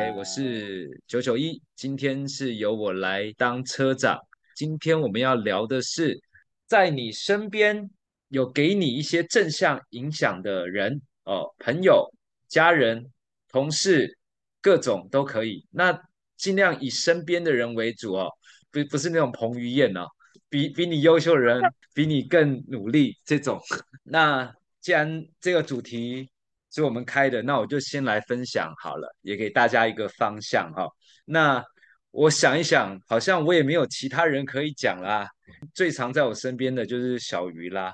OK，我是九九一，今天是由我来当车长。今天我们要聊的是，在你身边有给你一些正向影响的人哦，朋友、家人、同事，各种都可以。那尽量以身边的人为主哦，不不是那种彭于晏哦，比比你优秀的人，比你更努力这种。那既然这个主题。是我们开的，那我就先来分享好了，也给大家一个方向哈。那我想一想，好像我也没有其他人可以讲啦。最常在我身边的就是小鱼啦，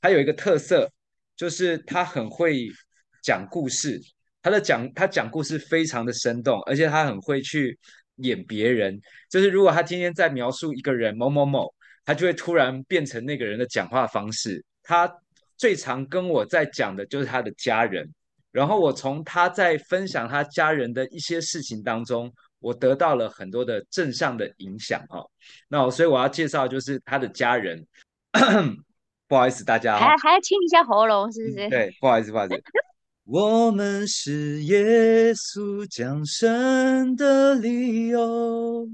他有一个特色，就是他很会讲故事，他的讲他讲故事非常的生动，而且他很会去演别人。就是如果他今天在描述一个人某某某，他就会突然变成那个人的讲话方式。他最常跟我在讲的就是他的家人，然后我从他在分享他家人的一些事情当中，我得到了很多的正向的影响哈。那所以我要介绍就是他的家人，不好意思大家还还要清一下喉咙是不是？对，不好意思不好意思。我们是耶稣降生的理由，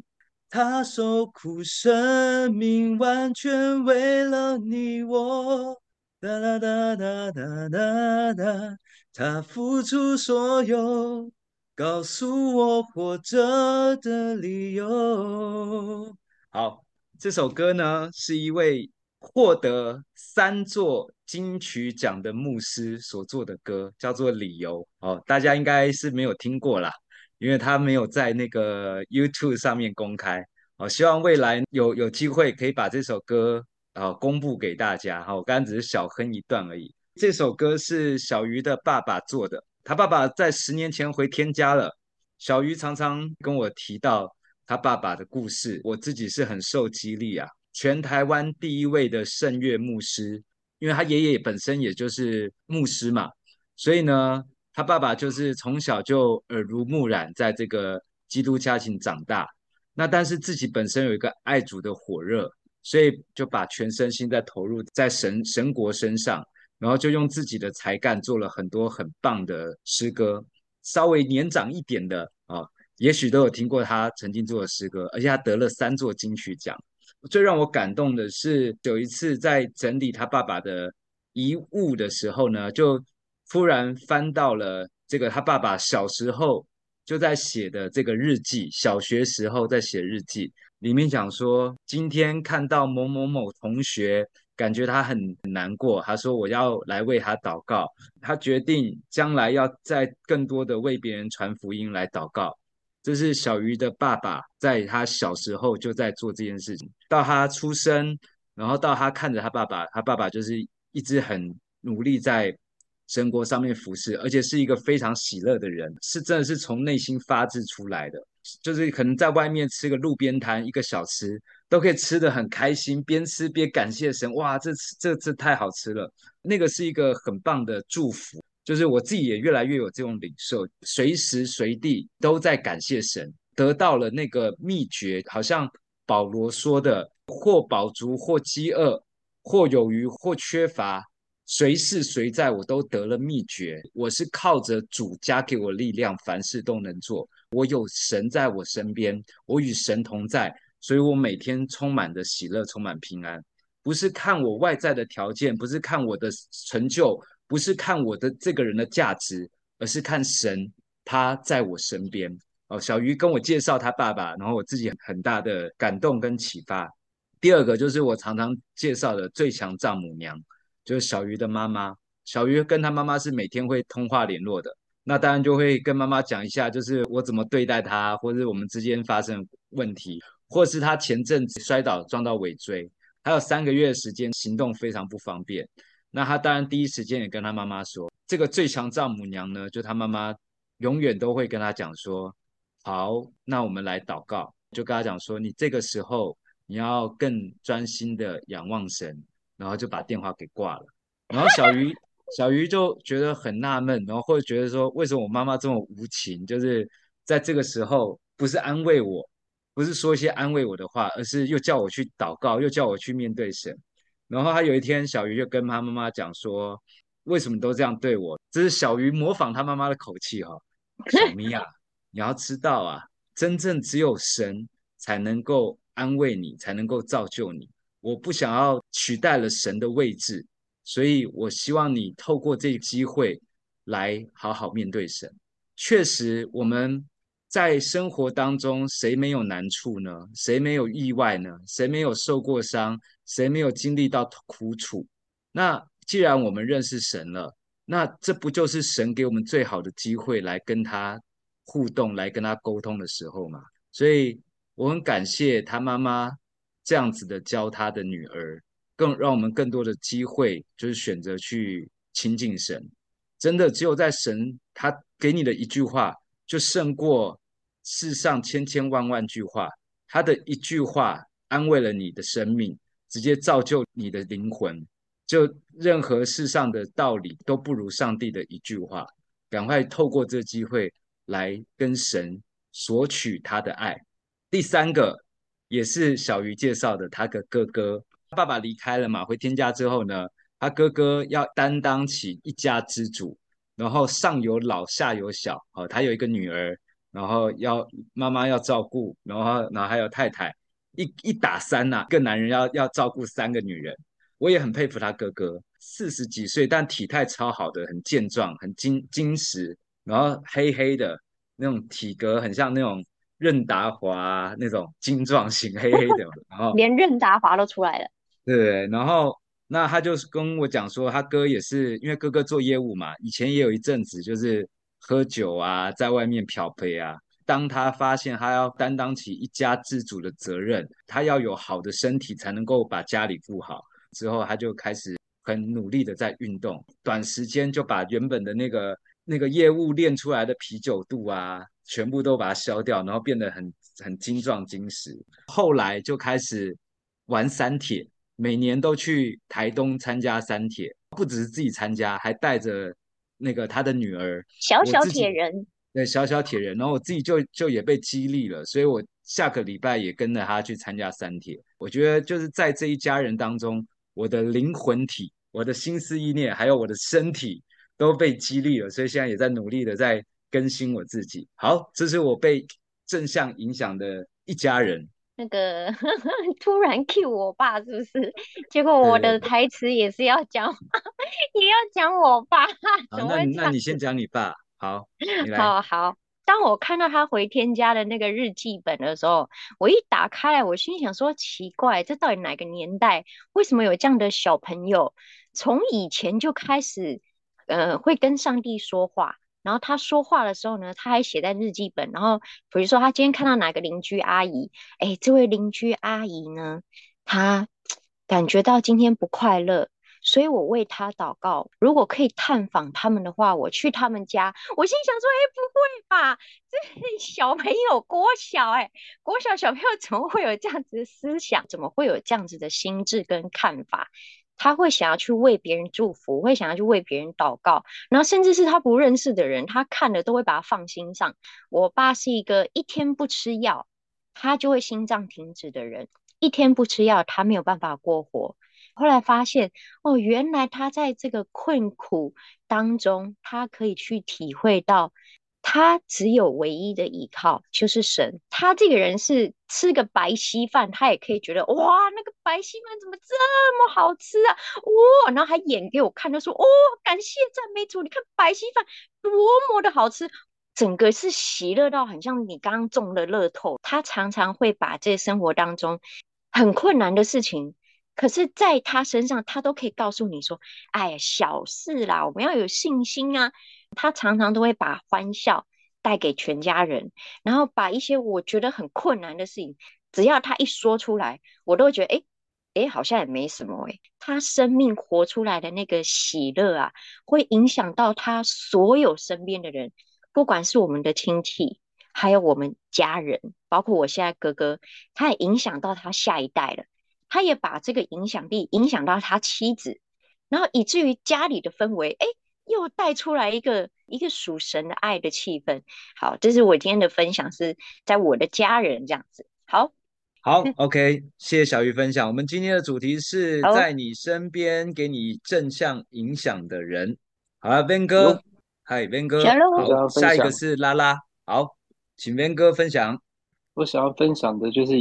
他受苦生命完全为了你我。哒哒哒哒哒哒哒，他付出所有，告诉我活着的理由。好，这首歌呢，是一位获得三座金曲奖的牧师所做的歌，叫做《理由》。哦，大家应该是没有听过啦，因为他没有在那个 YouTube 上面公开。哦，希望未来有有机会可以把这首歌。然后公布给大家哈，我刚刚只是小哼一段而已。这首歌是小鱼的爸爸做的，他爸爸在十年前回天家了。小鱼常常跟我提到他爸爸的故事，我自己是很受激励啊。全台湾第一位的圣乐牧师，因为他爷爷本身也就是牧师嘛，所以呢，他爸爸就是从小就耳濡目染，在这个基督家庭长大。那但是自己本身有一个爱主的火热。所以就把全身心在投入在神神国身上，然后就用自己的才干做了很多很棒的诗歌。稍微年长一点的啊，也许都有听过他曾经做的诗歌，而且他得了三座金曲奖。最让我感动的是，有一次在整理他爸爸的遗物的时候呢，就突然翻到了这个他爸爸小时候就在写的这个日记，小学时候在写日记。里面讲说，今天看到某某某同学，感觉他很难过。他说：“我要来为他祷告。”他决定将来要再更多的为别人传福音来祷告。这是小鱼的爸爸在他小时候就在做这件事情。到他出生，然后到他看着他爸爸，他爸爸就是一直很努力在神国上面服侍，而且是一个非常喜乐的人，是真的是从内心发自出来的。就是可能在外面吃个路边摊一个小吃，都可以吃得很开心，边吃边感谢神。哇，这这这太好吃了！那个是一个很棒的祝福。就是我自己也越来越有这种领受，随时随地都在感谢神，得到了那个秘诀。好像保罗说的：或饱足，或饥饿，或有余，或缺乏，随事随在，我都得了秘诀。我是靠着主加给我力量，凡事都能做。我有神在我身边，我与神同在，所以我每天充满着喜乐，充满平安。不是看我外在的条件，不是看我的成就，不是看我的这个人的价值，而是看神他在我身边。哦，小鱼跟我介绍他爸爸，然后我自己很大的感动跟启发。第二个就是我常常介绍的最强丈母娘，就是小鱼的妈妈。小鱼跟他妈妈是每天会通话联络的。那当然就会跟妈妈讲一下，就是我怎么对待他，或者我们之间发生问题，或是他前阵子摔倒撞到尾椎，还有三个月的时间行动非常不方便。那他当然第一时间也跟他妈妈说，这个最强丈母娘呢，就他妈妈永远都会跟他讲说，好，那我们来祷告，就跟他讲说，你这个时候你要更专心的仰望神，然后就把电话给挂了。然后小鱼。小鱼就觉得很纳闷，然后会觉得说，为什么我妈妈这么无情？就是在这个时候，不是安慰我，不是说一些安慰我的话，而是又叫我去祷告，又叫我去面对神。然后他有一天，小鱼就跟他妈妈讲说，为什么都这样对我？这是小鱼模仿他妈妈的口气哈、哦，小 咪啊，你要知道啊，真正只有神才能够安慰你，才能够造就你。我不想要取代了神的位置，所以我希望你透过这个机会来好好面对神。确实，我们在生活当中，谁没有难处呢？谁没有意外呢？谁没有受过伤？谁没有经历到苦楚？那既然我们认识神了，那这不就是神给我们最好的机会来跟他互动、来跟他沟通的时候吗？所以我很感谢他妈妈这样子的教他的女儿，更让我们更多的机会，就是选择去亲近神。真的，只有在神他给你的一句话，就胜过世上千千万万句话。他的一句话安慰了你的生命，直接造就你的灵魂。就任何世上的道理都不如上帝的一句话。赶快透过这机会来跟神索取他的爱。第三个也是小鱼介绍的，他的哥哥，爸爸离开了嘛，回天家之后呢，他哥哥要担当起一家之主，然后上有老下有小，哦，他有一个女儿，然后要妈妈要照顾，然后然后还有太太，一一打三呐，一个男人要要照顾三个女人。我也很佩服他哥哥，四十几岁，但体态超好的，很健壮，很精精实，然后黑黑的那种体格，很像那种任达华那种精壮型，黑黑的，然后连任达华都出来了。对，然后那他就跟我讲说，他哥也是因为哥哥做业务嘛，以前也有一阵子就是喝酒啊，在外面漂泊啊。当他发现他要担当起一家之主的责任，他要有好的身体才能够把家里顾好。之后，他就开始很努力的在运动，短时间就把原本的那个那个业务练出来的啤酒肚啊，全部都把它消掉，然后变得很很精壮精实。后来就开始玩三铁，每年都去台东参加三铁，不只是自己参加，还带着那个他的女儿小小铁人，对，小小铁人。然后我自己就就也被激励了，所以我下个礼拜也跟着他去参加三铁。我觉得就是在这一家人当中。我的灵魂体、我的心思意念，还有我的身体都被激励了，所以现在也在努力的在更新我自己。好，这是我被正向影响的一家人。那个 突然 cue 我爸是不是？结果我的台词也是要讲，也要讲我爸。好，那那你先讲你爸。好，你来。好好。当我看到他回天家的那个日记本的时候，我一打开来，我心想说：奇怪，这到底哪个年代？为什么有这样的小朋友？从以前就开始，呃，会跟上帝说话。然后他说话的时候呢，他还写在日记本。然后比如说，他今天看到哪个邻居阿姨，哎，这位邻居阿姨呢，她感觉到今天不快乐。所以我为他祷告，如果可以探访他们的话，我去他们家。我心想说：“哎，不会吧？这小朋友国小，哎，国小小朋友怎么会有这样子的思想？怎么会有这样子的心智跟看法？他会想要去为别人祝福，会想要去为别人祷告，然后甚至是他不认识的人，他看了都会把他放心上。我爸是一个一天不吃药，他就会心脏停止的人，一天不吃药，他没有办法过活。”后来发现，哦，原来他在这个困苦当中，他可以去体会到，他只有唯一的依靠就是神。他这个人是吃个白稀饭，他也可以觉得哇，那个白稀饭怎么这么好吃啊？哇，然后还演给我看，他说哦，感谢赞美主，你看白稀饭多么的好吃，整个是喜乐到很像你刚刚中了乐透。他常常会把这生活当中很困难的事情。可是，在他身上，他都可以告诉你说：“哎呀，小事啦，我们要有信心啊。”他常常都会把欢笑带给全家人，然后把一些我觉得很困难的事情，只要他一说出来，我都会觉得：“哎，哎，好像也没什么。”哎，他生命活出来的那个喜乐啊，会影响到他所有身边的人，不管是我们的亲戚，还有我们家人，包括我现在哥哥，他也影响到他下一代了。他也把这个影响力影响到他妻子，然后以至于家里的氛围，哎，又带出来一个一个属神的爱的气氛。好，这是我今天的分享，是在我的家人这样子。好，好，OK，谢谢小鱼分享。我们今天的主题是在你身边给你正向影响的人。好了，Ben 哥，嗨，Ben 哥，好，下一个是拉拉，好。请边哥分享。我想要分享的就是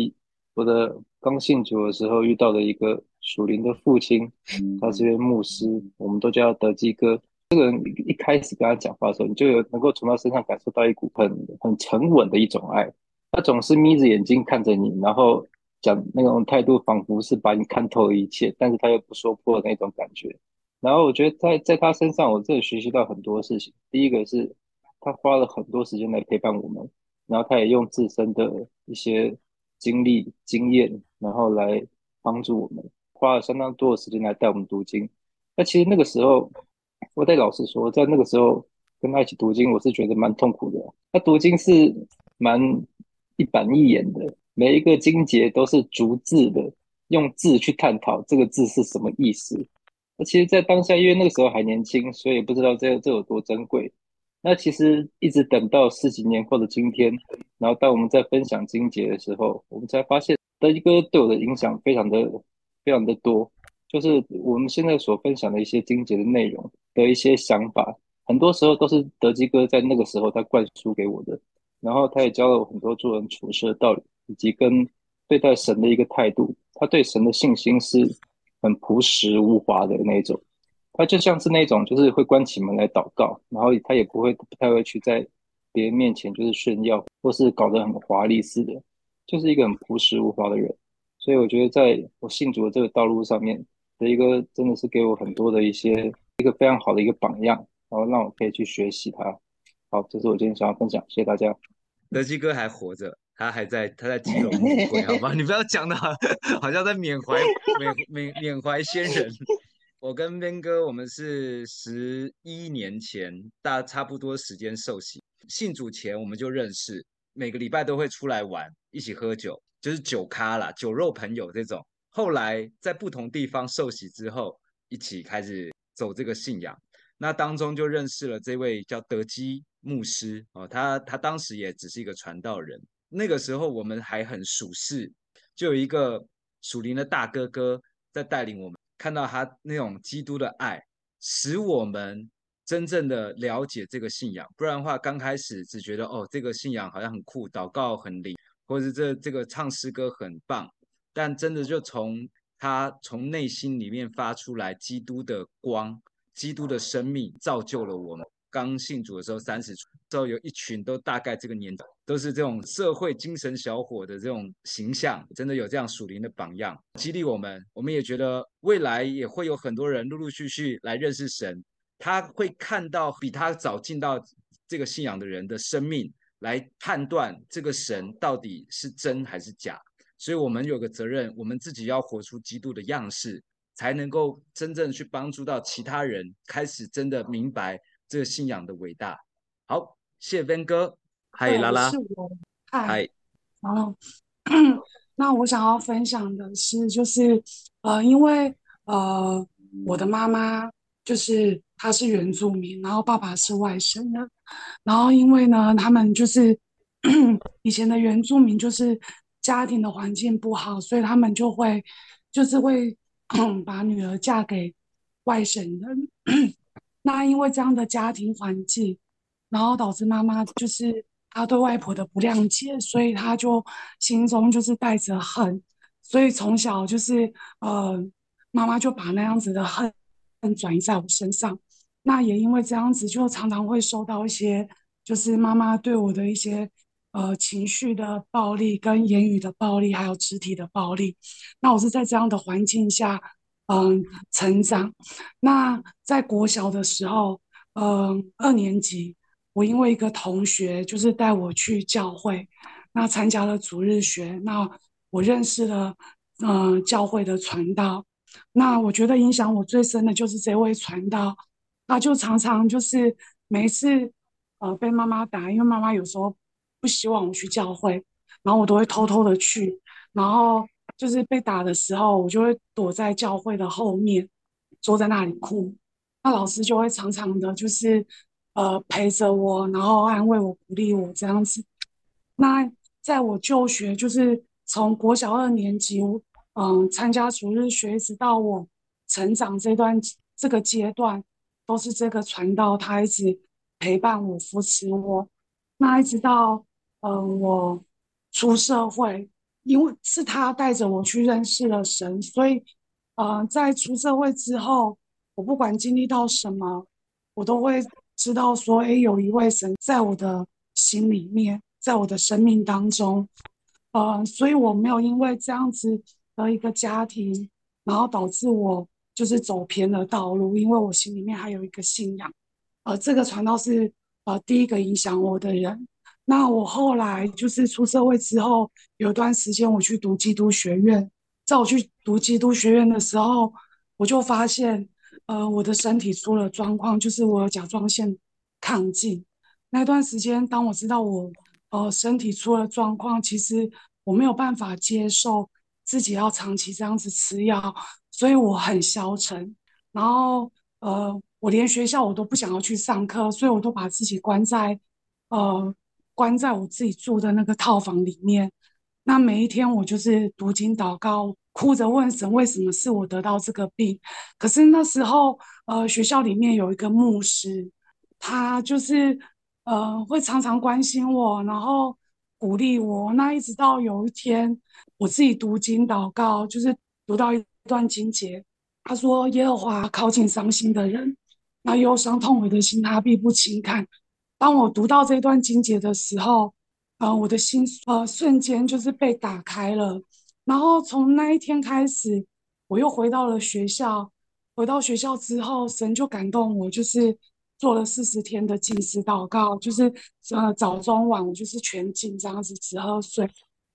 我的刚信主的时候遇到的一个属灵的父亲，他是一位牧师，我们都叫他德基哥。这个人一开始跟他讲话的时候，你就有能够从他身上感受到一股很很沉稳的一种爱。他总是眯着眼睛看着你，然后讲那种态度，仿佛是把你看透了一切，但是他又不说破的那种感觉。然后我觉得在在他身上，我真的学习到很多事情。第一个是他花了很多时间来陪伴我们，然后他也用自身的一些经历、经验，然后来帮助我们，花了相当多的时间来带我们读经。那其实那个时候，我得老实说，在那个时候跟他一起读经，我是觉得蛮痛苦的。他读经是蛮。一板一眼的，每一个经节都是逐字的，用字去探讨这个字是什么意思。那其实，在当下，因为那个时候还年轻，所以不知道这这有多珍贵。那其实一直等到十几年后的今天，然后当我们在分享经节的时候，我们才发现德基哥对我的影响非常的非常的多。就是我们现在所分享的一些经节的内容的一些想法，很多时候都是德基哥在那个时候他灌输给我的。然后他也教了我很多做人处事的道理，以及跟对待神的一个态度。他对神的信心是很朴实无华的那种。他就像是那种，就是会关起门来祷告，然后他也不会不太会去在别人面前就是炫耀，或是搞得很华丽似的，就是一个很朴实无华的人。所以我觉得，在我信主的这个道路上面，的一个真的是给我很多的一些一个非常好的一个榜样，然后让我可以去学习他。好，这是我今天想要分享，谢谢大家。德基哥还活着，他还在，他在基隆教会，好吗？你不要讲的好，像在缅怀缅缅缅怀先人。我跟边哥，我们是十一年前大差不多时间受洗，信主前我们就认识，每个礼拜都会出来玩，一起喝酒，就是酒咖啦，酒肉朋友这种。后来在不同地方受洗之后，一起开始走这个信仰，那当中就认识了这位叫德基。牧师哦，他他当时也只是一个传道人。那个时候我们还很属世，就有一个属灵的大哥哥在带领我们，看到他那种基督的爱，使我们真正的了解这个信仰。不然的话，刚开始只觉得哦，这个信仰好像很酷，祷告很灵，或者是这这个唱诗歌很棒。但真的就从他从内心里面发出来，基督的光，基督的生命，造就了我们。刚信主的时候，三十岁之后有一群都大概这个年纪，都是这种社会精神小伙的这种形象，真的有这样属灵的榜样，激励我们。我们也觉得未来也会有很多人陆陆续续来认识神，他会看到比他早进到这个信仰的人的生命，来判断这个神到底是真还是假。所以，我们有个责任，我们自己要活出基督的样式，才能够真正去帮助到其他人，开始真的明白。这个信仰的伟大，好，谢谢边哥，嗨拉拉，嗨，然后，那我想要分享的是，就是呃，因为呃，我的妈妈就是她是原住民，然后爸爸是外省人，然后因为呢，他们就是 以前的原住民就是家庭的环境不好，所以他们就会就是会把女儿嫁给外省人。那因为这样的家庭环境，然后导致妈妈就是她对外婆的不谅解，所以她就心中就是带着恨，所以从小就是呃，妈妈就把那样子的恨恨转移在我身上。那也因为这样子，就常常会受到一些就是妈妈对我的一些呃情绪的暴力、跟言语的暴力，还有肢体的暴力。那我是在这样的环境下。嗯，成长。那在国小的时候，嗯，二年级，我因为一个同学就是带我去教会，那参加了主日学，那我认识了嗯教会的传道。那我觉得影响我最深的就是这位传道，他就常常就是每一次呃被妈妈打，因为妈妈有时候不希望我去教会，然后我都会偷偷的去，然后。就是被打的时候，我就会躲在教会的后面，坐在那里哭。那老师就会常常的，就是呃陪着我，然后安慰我、鼓励我这样子。那在我就学，就是从国小二年级，嗯，参加主日学，一直到我成长这段这个阶段，都是这个传道他一直陪伴我、扶持我。那一直到嗯、呃，我出社会，因为是他带着我去认识了神，所以，呃，在出社会之后，我不管经历到什么，我都会知道说，诶，有一位神在我的心里面，在我的生命当中，呃，所以我没有因为这样子的一个家庭，然后导致我就是走偏了道路，因为我心里面还有一个信仰，呃，这个传道是呃第一个影响我的人。那我后来就是出社会之后，有段时间我去读基督学院，在我去读基督学院的时候，我就发现。呃，我的身体出了状况，就是我有甲状腺亢进。那段时间，当我知道我呃身体出了状况，其实我没有办法接受自己要长期这样子吃药，所以我很消沉。然后呃，我连学校我都不想要去上课，所以我都把自己关在呃关在我自己住的那个套房里面。那每一天我就是读经祷告。哭着问神为什么是我得到这个病？可是那时候，呃，学校里面有一个牧师，他就是呃会常常关心我，然后鼓励我。那一直到有一天，我自己读经祷告，就是读到一段经节，他说：“耶和华靠近伤心的人，那忧伤痛悔的心，他必不轻看。”当我读到这段经节的时候，呃，我的心呃瞬间就是被打开了。然后从那一天开始，我又回到了学校。回到学校之后，神就感动我，就是做了四十天的禁食祷告，就是呃早中晚我就是全禁这样子，只喝水，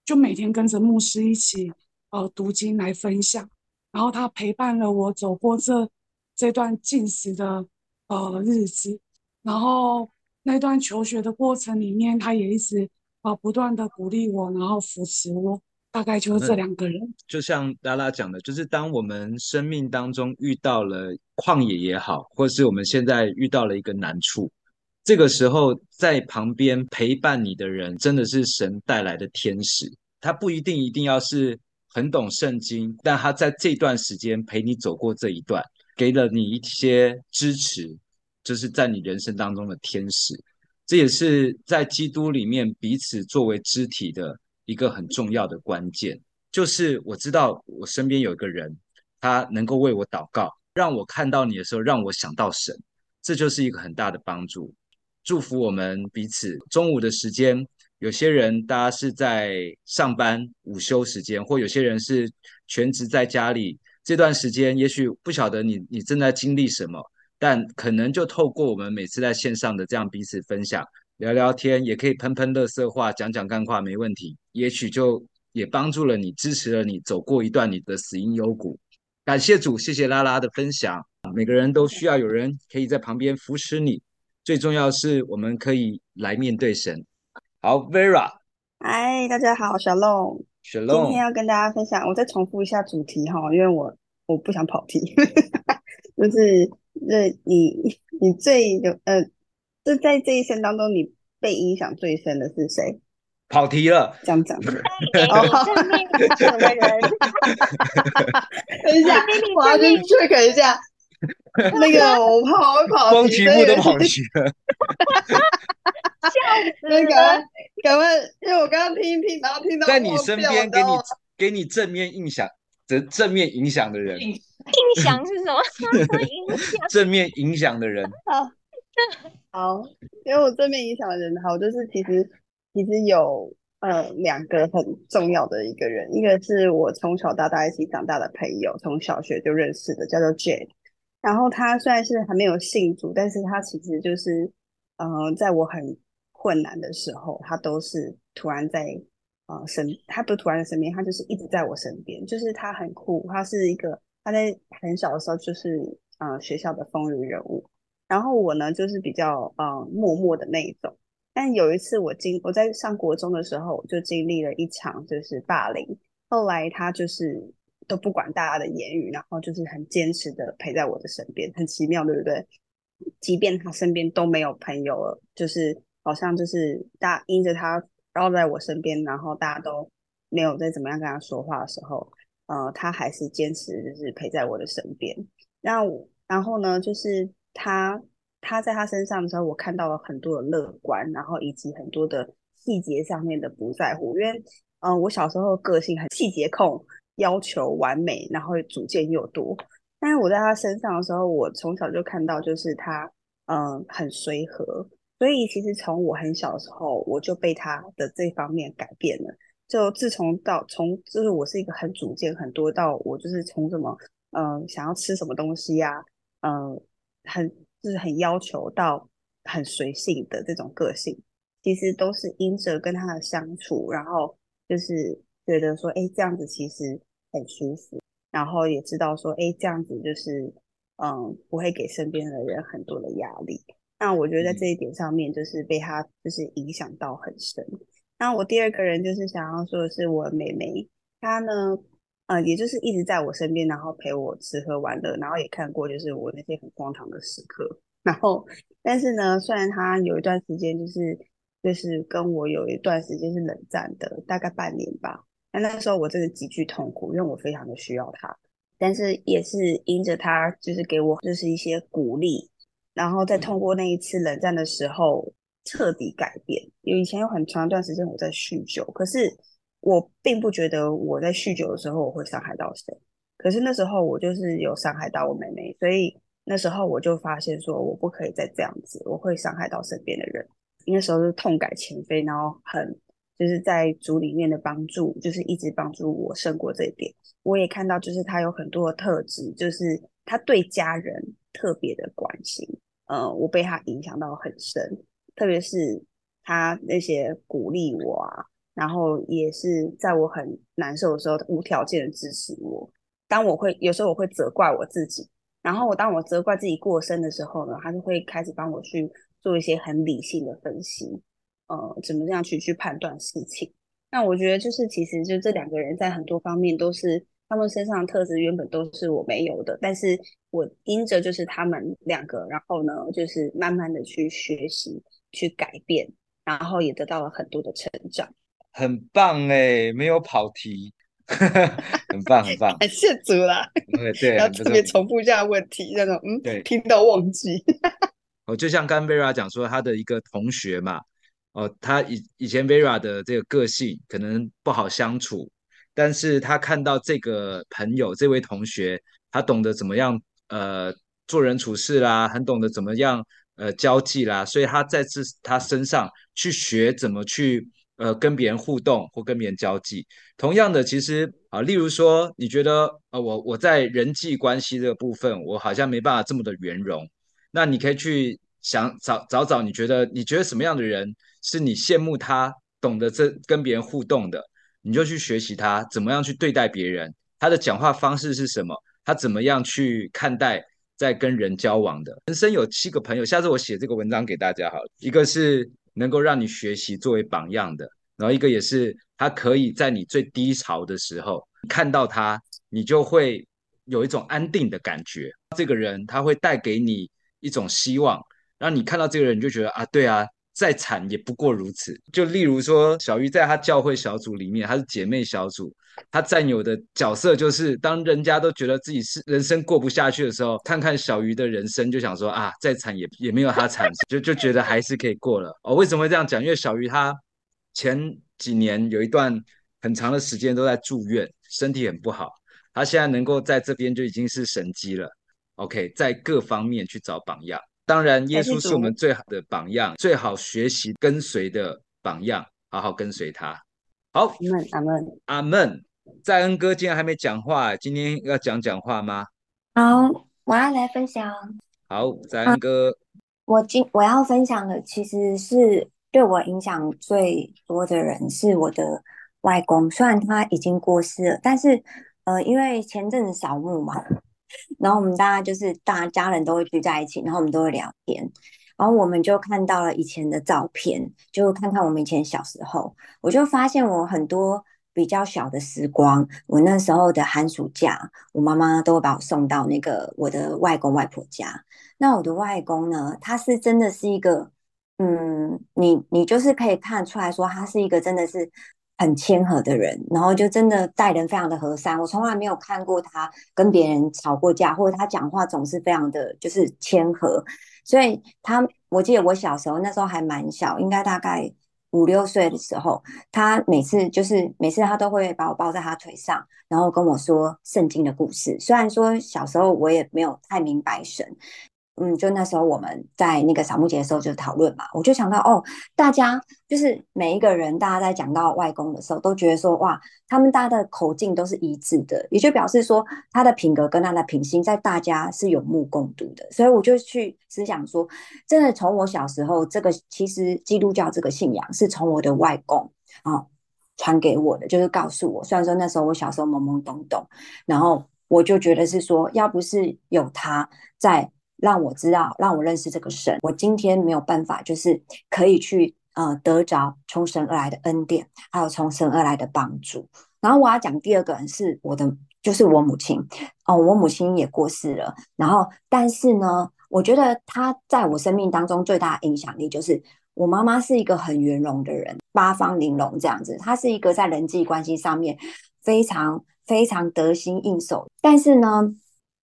就每天跟着牧师一起呃读经来分享。然后他陪伴了我走过这这段禁食的呃日子。然后那段求学的过程里面，他也一直啊不断的鼓励我，然后扶持我。大概就是这两个人，就像拉拉讲的，就是当我们生命当中遇到了旷野也好，或是我们现在遇到了一个难处，这个时候在旁边陪伴你的人，真的是神带来的天使。他不一定一定要是很懂圣经，但他在这段时间陪你走过这一段，给了你一些支持，就是在你人生当中的天使。这也是在基督里面彼此作为肢体的。一个很重要的关键，就是我知道我身边有一个人，他能够为我祷告，让我看到你的时候，让我想到神，这就是一个很大的帮助。祝福我们彼此。中午的时间，有些人大家是在上班午休时间，或有些人是全职在家里，这段时间也许不晓得你你正在经历什么，但可能就透过我们每次在线上的这样彼此分享。聊聊天也可以喷喷乐色话，讲讲干话没问题。也许就也帮助了你，支持了你走过一段你的死因幽谷。感谢主，谢谢拉拉的分享。每个人都需要有人可以在旁边扶持你。最重要是我们可以来面对神。好，Vera，嗨，大家好，Shalom。Shalom。今天要跟大家分享，我再重复一下主题哈，因为我我不想跑题，就是那你你最有呃。就在这一生当中，你被影响最深的是谁？跑题了，这样讲。正面影响的人。等一下，我要去 check 一下。那个，我怕我会跑题。光题目都跑题了。笑死！那个，赶快，因为我刚刚听一听，然后听到在你身边给你给你正面印象的正面影响的人。印象是什么？影响正面影响的人。好，因为我正面影响的人，好，就是其实其实有呃两个很重要的一个人，一个是我从小到大一起长大的朋友，从小学就认识的，叫做 Jane。然后他虽然是还没有信主，但是他其实就是呃在我很困难的时候，他都是突然在呃身，他不是突然在身边，他就是一直在我身边。就是他很酷，他是一个他在很小的时候就是呃学校的风云人物。然后我呢，就是比较呃默默的那一种。但有一次我经我在上国中的时候，就经历了一场就是霸凌。后来他就是都不管大家的言语，然后就是很坚持的陪在我的身边，很奇妙，对不对？即便他身边都没有朋友了，就是好像就是大因着他绕在我身边，然后大家都没有再怎么样跟他说话的时候，呃，他还是坚持就是陪在我的身边。那然后呢，就是。他他在他身上的时候，我看到了很多的乐观，然后以及很多的细节上面的不在乎，因为嗯、我小时候个性很细节控，要求完美，然后主见又多。但是我在他身上的时候，我从小就看到就是他嗯、很随和，所以其实从我很小的时候，我就被他的这方面改变了。就自从到从就是我是一个很主见很多，到我就是从什么嗯、想要吃什么东西呀、嗯、很就是很要求到很随性的这种个性，其实都是因着跟他的相处，然后就是觉得说，哎，这样子其实很舒服，然后也知道说，哎，这样子就是嗯不会给身边的人很多的压力。那我觉得在这一点上面，就是被他就是影响到很深。那我第二个人就是想要说的是我妹妹，她呢，呃，也就是一直在我身边，然后陪我吃喝玩乐，然后也看过就是我那些很荒唐的时刻。然后，但是呢，虽然她有一段时间就是就是跟我有一段时间是冷战的，大概半年吧。那那时候我真的极具痛苦，因为我非常的需要她。但是也是因着她就是给我就是一些鼓励，然后再通过那一次冷战的时候。彻底改变。有以前有很长一段时间我在酗酒，可是我并不觉得我在酗酒的时候我会伤害到谁。可是那时候我就是有伤害到我妹妹，所以那时候我就发现说我不可以再这样子，我会伤害到身边的人。那时候是痛改前非，然后很就是在组里面的帮助，就是一直帮助我胜过这一点。我也看到就是他有很多的特质，就是他对家人特别的关心。呃，我被他影响到很深。特别是他那些鼓励我啊，然后也是在我很难受的时候无条件的支持我。当我会有时候我会责怪我自己，然后我当我责怪自己过深的时候呢，他就会开始帮我去做一些很理性的分析，呃，怎么样去去判断事情。那我觉得就是其实就这两个人在很多方面都是他们身上的特质原本都是我没有的，但是我因着就是他们两个，然后呢就是慢慢的去学习。去改变，然后也得到了很多的成长，很棒哎，没有跑题，很 棒很棒，感谢主啦。对对，然后特别重复这样问题，那种嗯，对，听到忘记。哦，就像刚 Vera 讲说，他的一个同学嘛，哦，他以以前 Vera 的这个个性可能不好相处，但是他看到这个朋友这位同学，他懂得怎么样呃做人处事啦，很懂得怎么样。呃，交际啦，所以他在这他身上去学怎么去呃跟别人互动或跟别人交际。同样的，其实啊，例如说，你觉得呃我我在人际关系这个部分，我好像没办法这么的圆融，那你可以去想找找找，你觉得你觉得什么样的人是你羡慕他懂得这跟别人互动的，你就去学习他怎么样去对待别人，他的讲话方式是什么，他怎么样去看待。在跟人交往的人生有七个朋友，下次我写这个文章给大家好了。一个是能够让你学习作为榜样的，然后一个也是他可以在你最低潮的时候看到他，你就会有一种安定的感觉。这个人他会带给你一种希望，然后你看到这个人你就觉得啊，对啊。再惨也不过如此。就例如说，小鱼在他教会小组里面，他是姐妹小组，他占有的角色就是，当人家都觉得自己是人生过不下去的时候，看看小鱼的人生，就想说啊，再惨也也没有他惨，就就觉得还是可以过了。哦，为什么会这样讲？因为小鱼他前几年有一段很长的时间都在住院，身体很不好，他现在能够在这边就已经是神机了。OK，在各方面去找榜样。当然，耶稣是我们最好的榜样，最好学习跟随的榜样，好好跟随他。好，阿门，阿门，阿门。在恩哥竟然还没讲话，今天要讲讲话吗？好，我要来分享。好，在恩哥，我今我要分享的其实是对我影响最多的人是我的外公，虽然他已经过世了，但是呃，因为前阵子扫墓嘛。然后我们大家就是大家人都会聚在一起，然后我们都会聊天，然后我们就看到了以前的照片，就看看我们以前小时候，我就发现我很多比较小的时光，我那时候的寒暑假，我妈妈都会把我送到那个我的外公外婆家。那我的外公呢，他是真的是一个，嗯，你你就是可以看出来说，他是一个真的是。很谦和的人，然后就真的待人非常的和善。我从来没有看过他跟别人吵过架，或者他讲话总是非常的就是谦和。所以他，我记得我小时候那时候还蛮小，应该大概五六岁的时候，他每次就是每次他都会把我抱在他腿上，然后跟我说圣经的故事。虽然说小时候我也没有太明白神。嗯，就那时候我们在那个扫墓节的时候就讨论嘛，我就想到哦，大家就是每一个人，大家在讲到外公的时候，都觉得说哇，他们大家的口径都是一致的，也就表示说他的品格跟他的品性在大家是有目共睹的。所以我就去思想说，真的从我小时候，这个其实基督教这个信仰是从我的外公啊传给我的，就是告诉我，虽然说那时候我小时候懵懵懂懂，然后我就觉得是说，要不是有他在。让我知道，让我认识这个神。我今天没有办法，就是可以去呃得着从神而来的恩典，还有从神而来的帮助。然后我要讲第二个人是我的，就是我母亲哦，我母亲也过世了。然后，但是呢，我觉得她在我生命当中最大的影响力，就是我妈妈是一个很圆融的人，八方玲珑这样子。她是一个在人际关系上面非常非常得心应手，但是呢。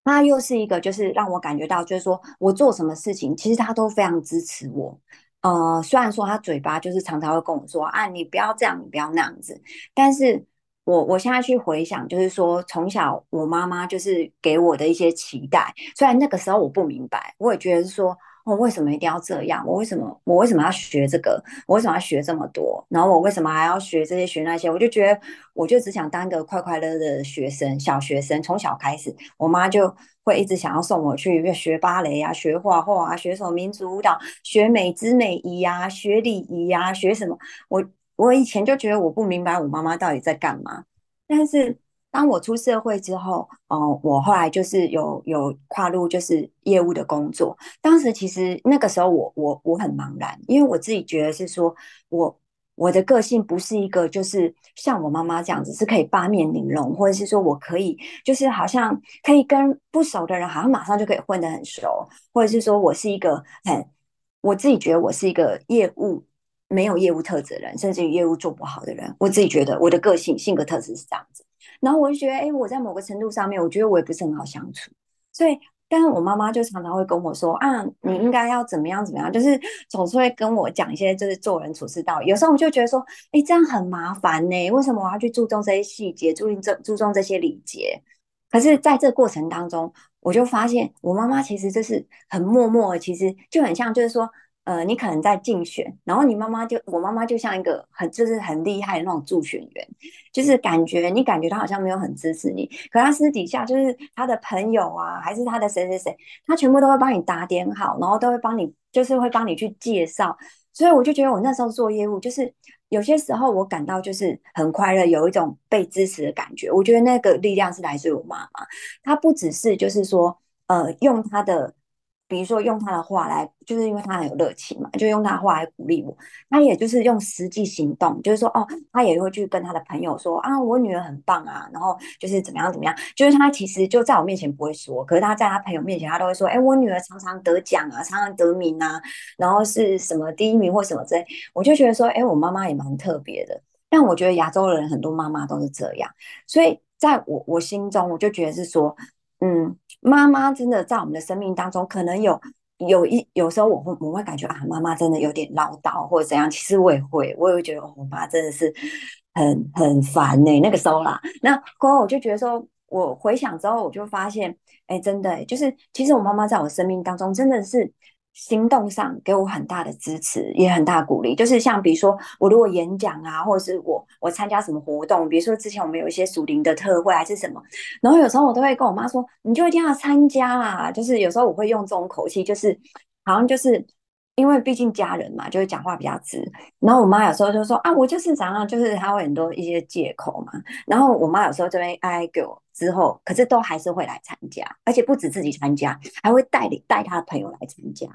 他又是一个，就是让我感觉到，就是说我做什么事情，其实他都非常支持我。呃，虽然说他嘴巴就是常常会跟我说啊，你不要这样，你不要那样子。但是我我现在去回想，就是说从小我妈妈就是给我的一些期待，虽然那个时候我不明白，我也觉得是说。我为什么一定要这样？我为什么我为什么要学这个？我为什么要学这么多？然后我为什么还要学这些学那些？我就觉得，我就只想当一个快快乐乐的学生，小学生。从小开始，我妈就会一直想要送我去学芭蕾啊，学画画啊，学什么民族舞蹈，学美姿美仪呀，学礼仪呀，学什么？我我以前就觉得我不明白我妈妈到底在干嘛，但是。当我出社会之后，哦，我后来就是有有跨入就是业务的工作。当时其实那个时候我我我很茫然，因为我自己觉得是说我我的个性不是一个就是像我妈妈这样子是可以八面玲珑，或者是说我可以就是好像可以跟不熟的人好像马上就可以混得很熟，或者是说我是一个很我自己觉得我是一个业务没有业务特质的人，甚至于业务做不好的人，我自己觉得我的个性性格特质是这样子。然后我就觉得，哎，我在某个程度上面，我觉得我也不是很好相处，所以，但是我妈妈就常常会跟我说，啊，你应该要怎么样怎么样，就是总是会跟我讲一些就是做人处事道理。有时候我就觉得说，哎，这样很麻烦呢，为什么我要去注重这些细节，注意这注重这些礼节？可是在这过程当中，我就发现我妈妈其实就是很默默，其实就很像就是说。呃，你可能在竞选，然后你妈妈就，我妈妈就像一个很就是很厉害的那种助选员，就是感觉你感觉她好像没有很支持你，可她私底下就是她的朋友啊，还是她的谁谁谁，她全部都会帮你打点好，然后都会帮你，就是会帮你去介绍。所以我就觉得我那时候做业务，就是有些时候我感到就是很快乐，有一种被支持的感觉。我觉得那个力量是来自于我妈妈，她不只是就是说，呃，用她的。比如说用他的话来，就是因为他很有热情嘛，就用他的话来鼓励我。他也就是用实际行动，就是说哦，他也会去跟他的朋友说啊，我女儿很棒啊，然后就是怎么样怎么样。就是他其实就在我面前不会说，可是他在他朋友面前，他都会说，哎，我女儿常常得奖啊，常常得名啊，然后是什么第一名或什么之类。我就觉得说，哎，我妈妈也蛮特别的。但我觉得亚洲人很多妈妈都是这样，所以在我我心中，我就觉得是说，嗯。妈妈真的在我们的生命当中，可能有有一有时候我会我会感觉啊，妈妈真的有点唠叨或者怎样。其实我也会，我也会觉得我妈真的是很很烦呢、那个时候啦，那过后我就觉得说，我回想之后，我就发现，哎、真的、就是其实我妈妈在我生命当中真的是。行动上给我很大的支持，也很大鼓励。就是像比如说，我如果演讲啊，或者是我我参加什么活动，比如说之前我们有一些属灵的特会还是什么，然后有时候我都会跟我妈说，你就一定要参加啦。就是有时候我会用这种口气，就是好像就是。因为毕竟家人嘛，就会讲话比较直。然后我妈有时候就说啊，我就是常常就是她会很多一些借口嘛。然后我妈有时候就会哀给我之后，可是都还是会来参加，而且不止自己参加，还会带领带她的朋友来参加。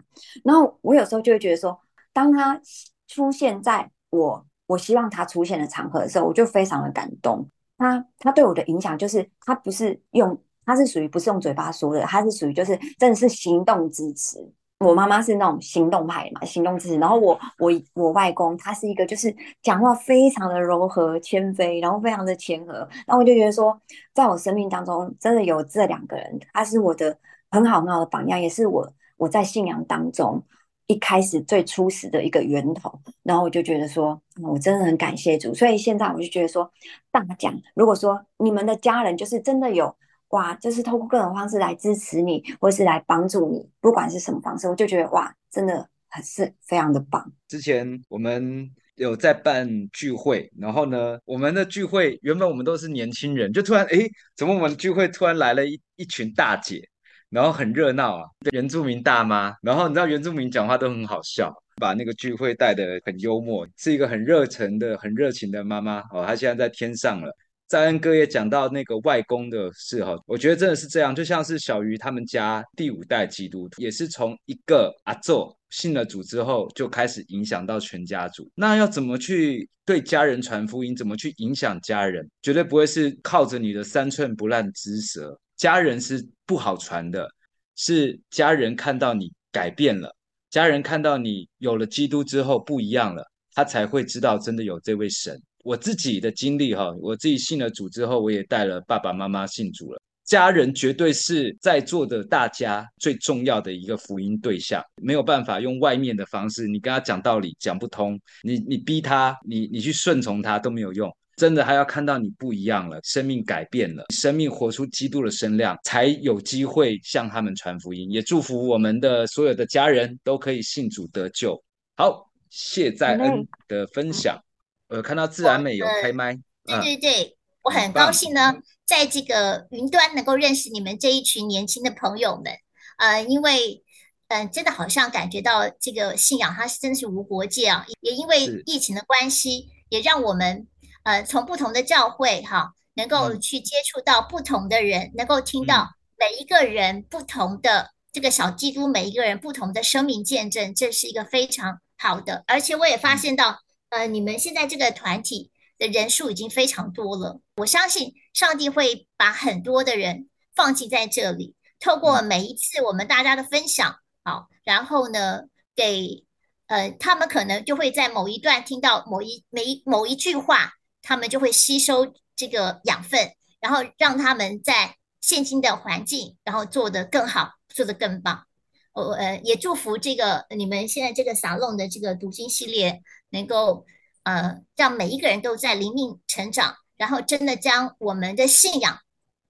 然后我有时候就会觉得说，当她出现在我我希望她出现的场合的时候，我就非常的感动。她她对我的影响就是，她不是用，她是属于不是用嘴巴说的，她是属于就是真的是行动支持。我妈妈是那种行动派嘛，行动支持。然后我我我外公他是一个就是讲话非常的柔和谦卑，然后非常的谦和。然后我就觉得说，在我生命当中真的有这两个人，他是我的很好很好的榜样，也是我我在信仰当中一开始最初始的一个源头。然后我就觉得说，我真的很感谢主。所以现在我就觉得说，大家如果说你们的家人就是真的有哇，就是透过各种方式来支持你，或是来帮助你，不管是什么方式，我就觉得哇，真的很是非常的棒。之前我们。有在办聚会，然后呢，我们的聚会原本我们都是年轻人，就突然哎，怎么我们聚会突然来了一一群大姐，然后很热闹啊，原住民大妈，然后你知道原住民讲话都很好笑，把那个聚会带得很幽默，是一个很热忱的、很热情的妈妈哦，她现在在天上了。在恩哥也讲到那个外公的事哈，我觉得真的是这样，就像是小鱼他们家第五代基督徒，也是从一个阿祖信了主之后，就开始影响到全家族。那要怎么去对家人传福音？怎么去影响家人？绝对不会是靠着你的三寸不烂之舌。家人是不好传的，是家人看到你改变了，家人看到你有了基督之后不一样了，他才会知道真的有这位神。我自己的经历哈，我自己信了主之后，我也带了爸爸妈妈信主了。家人绝对是在座的大家最重要的一个福音对象，没有办法用外面的方式，你跟他讲道理讲不通，你你逼他，你你去顺从他都没有用，真的还要看到你不一样了，生命改变了，生命活出基督的身量，才有机会向他们传福音。也祝福我们的所有的家人都可以信主得救。好，谢在恩的分享。呃，看到自然美有开麦，对对对，嗯、我很高兴呢，在这个云端能够认识你们这一群年轻的朋友们，呃，因为嗯、呃，真的好像感觉到这个信仰它是真的是无国界啊，也因为疫情的关系，也让我们呃从不同的教会哈，能够去接触到不同的人，嗯、能够听到每一个人不同的这个小基督，每一个人不同的生命见证，这是一个非常好的，而且我也发现到。嗯呃，你们现在这个团体的人数已经非常多了，我相信上帝会把很多的人放弃在这里，透过每一次我们大家的分享，好，然后呢，给呃他们可能就会在某一段听到某一每一某一句话，他们就会吸收这个养分，然后让他们在现今的环境，然后做得更好，做得更棒。我呃也祝福这个你们现在这个撒弄的这个读经系列。能够呃让每一个人都在灵命成长，然后真的将我们的信仰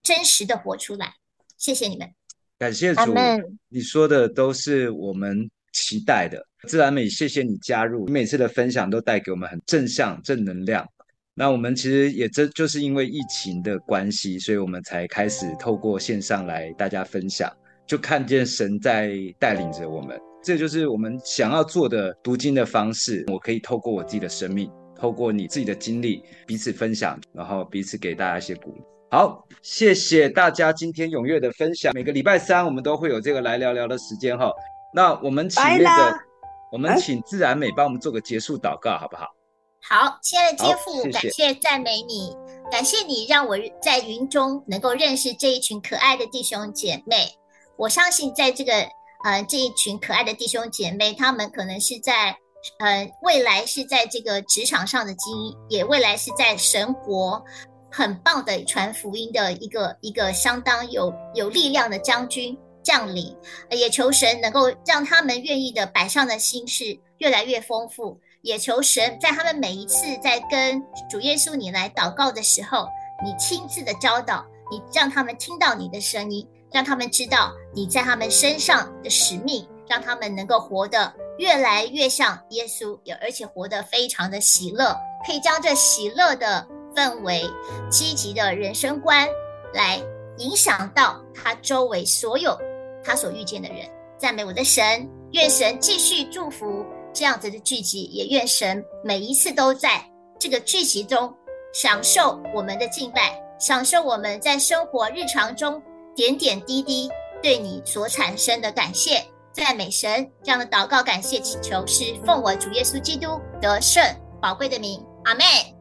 真实的活出来。谢谢你们，感谢主。你说的都是我们期待的。自然美，谢谢你加入，你每次的分享都带给我们很正向、正能量。那我们其实也真就是因为疫情的关系，所以我们才开始透过线上来大家分享，就看见神在带领着我们。这就是我们想要做的读经的方式。我可以透过我自己的生命，透过你自己的经历，彼此分享，然后彼此给大家一些鼓励。好，谢谢大家今天踊跃的分享。每个礼拜三我们都会有这个来聊聊的时间哈。那我们请那个，啦我们请自然美帮我们做个结束祷告，好不好？好，亲爱的天父，感谢赞美你，感谢你让我在云中能够认识这一群可爱的弟兄姐妹。我相信在这个。呃，这一群可爱的弟兄姐妹，他们可能是在呃未来是在这个职场上的精英，也未来是在神国很棒的传福音的一个一个相当有有力量的将军将领。也求神能够让他们愿意的摆上的心事越来越丰富，也求神在他们每一次在跟主耶稣你来祷告的时候，你亲自的教导，你让他们听到你的声音。让他们知道你在他们身上的使命，让他们能够活得越来越像耶稣，也而且活得非常的喜乐，可以将这喜乐的氛围、积极的人生观来影响到他周围所有他所遇见的人。赞美我的神，愿神继续祝福这样子的聚集，也愿神每一次都在这个聚集中享受我们的敬拜，享受我们在生活日常中。点点滴滴对你所产生的感谢，赞美神，这样的祷告、感谢、祈求，是奉我主耶稣基督得胜宝贵的名，阿妹。